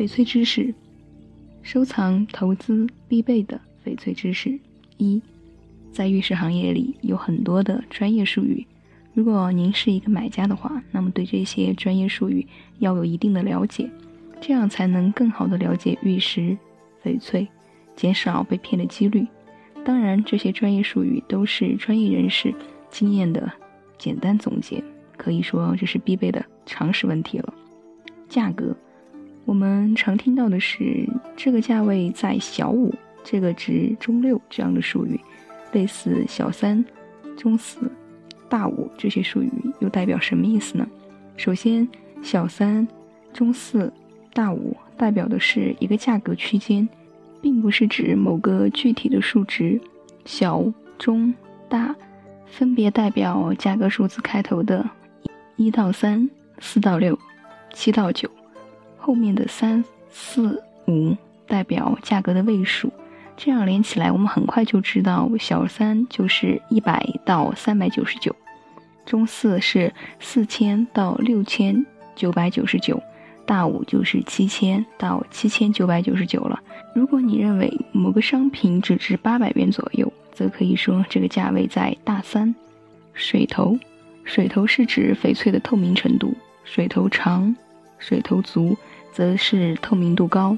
翡翠知识，收藏投资必备的翡翠知识一，在玉石行业里有很多的专业术语，如果您是一个买家的话，那么对这些专业术语要有一定的了解，这样才能更好的了解玉石、翡翠，减少被骗的几率。当然，这些专业术语都是专业人士经验的简单总结，可以说这是必备的常识问题了。价格。我们常听到的是这个价位在小五，这个值中六这样的术语，类似小三、中四、大五这些术语又代表什么意思呢？首先，小三、中四、大五代表的是一个价格区间，并不是指某个具体的数值。小、中、大分别代表价格数字开头的一到三、四到六、七到九。后面的三四五代表价格的位数，这样连起来，我们很快就知道小三就是一百到三百九十九，中四是四千到六千九百九十九，大五就是七千到七千九百九十九了。如果你认为某个商品只值八百元左右，则可以说这个价位在大三。水头，水头是指翡翠的透明程度，水头长，水头足。则是透明度高，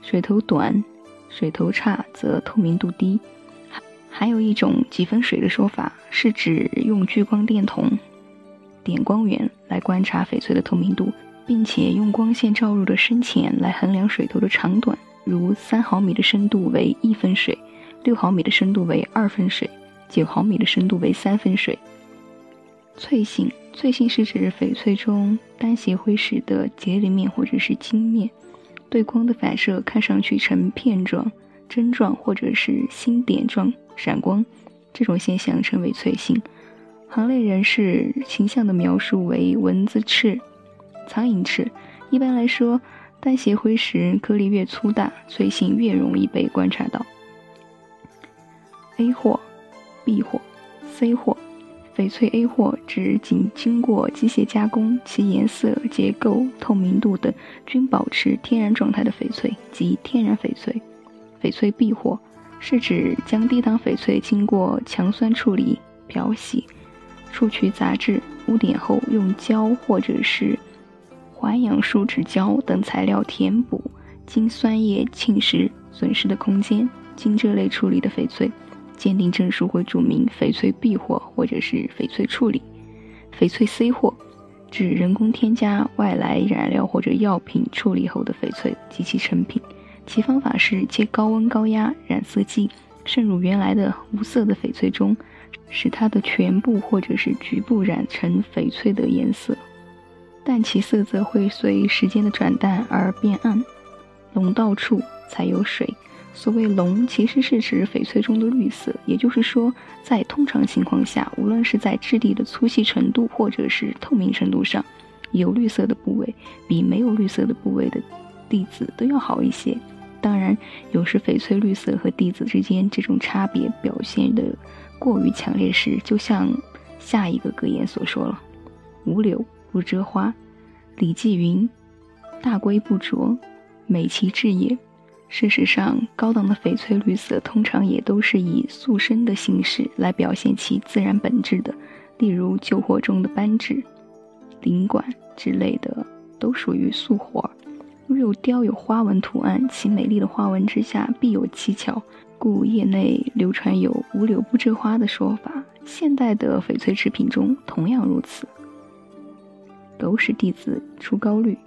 水头短、水头差则透明度低。还有一种几分水的说法，是指用聚光电筒点光源来观察翡翠的透明度，并且用光线照入的深浅来衡量水头的长短。如三毫米的深度为一分水，六毫米的深度为二分水，九毫米的深度为三分水。翠性，翠性是指翡翠中单斜辉石的节理面或者是晶面，对光的反射看上去呈片状、针状或者是星点状闪光，这种现象称为翠性。行内人士形象的描述为蚊子翅、苍蝇翅。一般来说，单斜辉石颗粒越粗大，翠性越容易被观察到。A 货、B 货、C 货。翡翠 A 货指仅经过机械加工，其颜色、结构、透明度等均保持天然状态的翡翠，即天然翡翠。翡翠 B 货是指将低档翡翠经过强酸处理、漂洗、除去杂质污点后，用胶或者是环氧树脂胶等材料填补经酸液侵蚀损失的空间，经这类处理的翡翠。鉴定证书会注明翡翠 B 货或者是翡翠处理，翡翠 C 货指人工添加外来染料或者药品处理后的翡翠及其成品，其方法是借高温高压染色剂渗入原来的无色的翡翠中，使它的全部或者是局部染成翡翠的颜色，但其色泽会随时间的转淡而变暗，溶到处才有水。所谓龙，其实是指翡翠中的绿色，也就是说，在通常情况下，无论是在质地的粗细程度，或者是透明程度上，有绿色的部位比没有绿色的部位的粒子都要好一些。当然，有时翡翠绿色和地子之间这种差别表现的过于强烈时，就像下一个格言所说了：“无柳不遮花，李继云，大圭不着，美其质也。”事实上，高档的翡翠绿色通常也都是以素深的形式来表现其自然本质的，例如旧货中的扳指、领管之类的，都属于素活。若雕有花纹图案，其美丽的花纹之下必有蹊跷，故业内流传有“无柳不枝花”的说法。现代的翡翠制品中同样如此。狗屎弟子出高绿。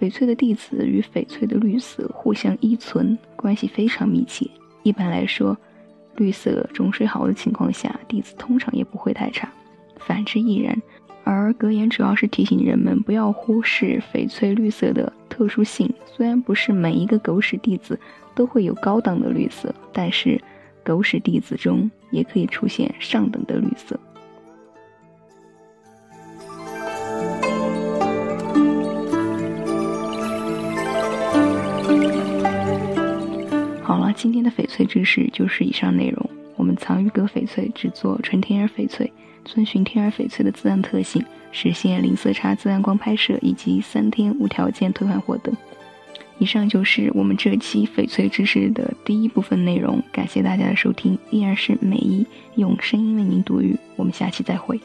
翡翠的地子与翡翠的绿色互相依存，关系非常密切。一般来说，绿色种水好的情况下，地子通常也不会太差，反之亦然。而格言主要是提醒人们不要忽视翡翠绿色的特殊性。虽然不是每一个狗屎弟子都会有高档的绿色，但是狗屎弟子中也可以出现上等的绿色。知识就是以上内容。我们藏玉阁翡翠只做纯天然翡翠，遵循天然翡翠的自然特性，实现零色差自然光拍摄以及三天无条件退换货等。以上就是我们这期翡翠知识的第一部分内容，感谢大家的收听，依然是美一用声音为您读语，我们下期再会。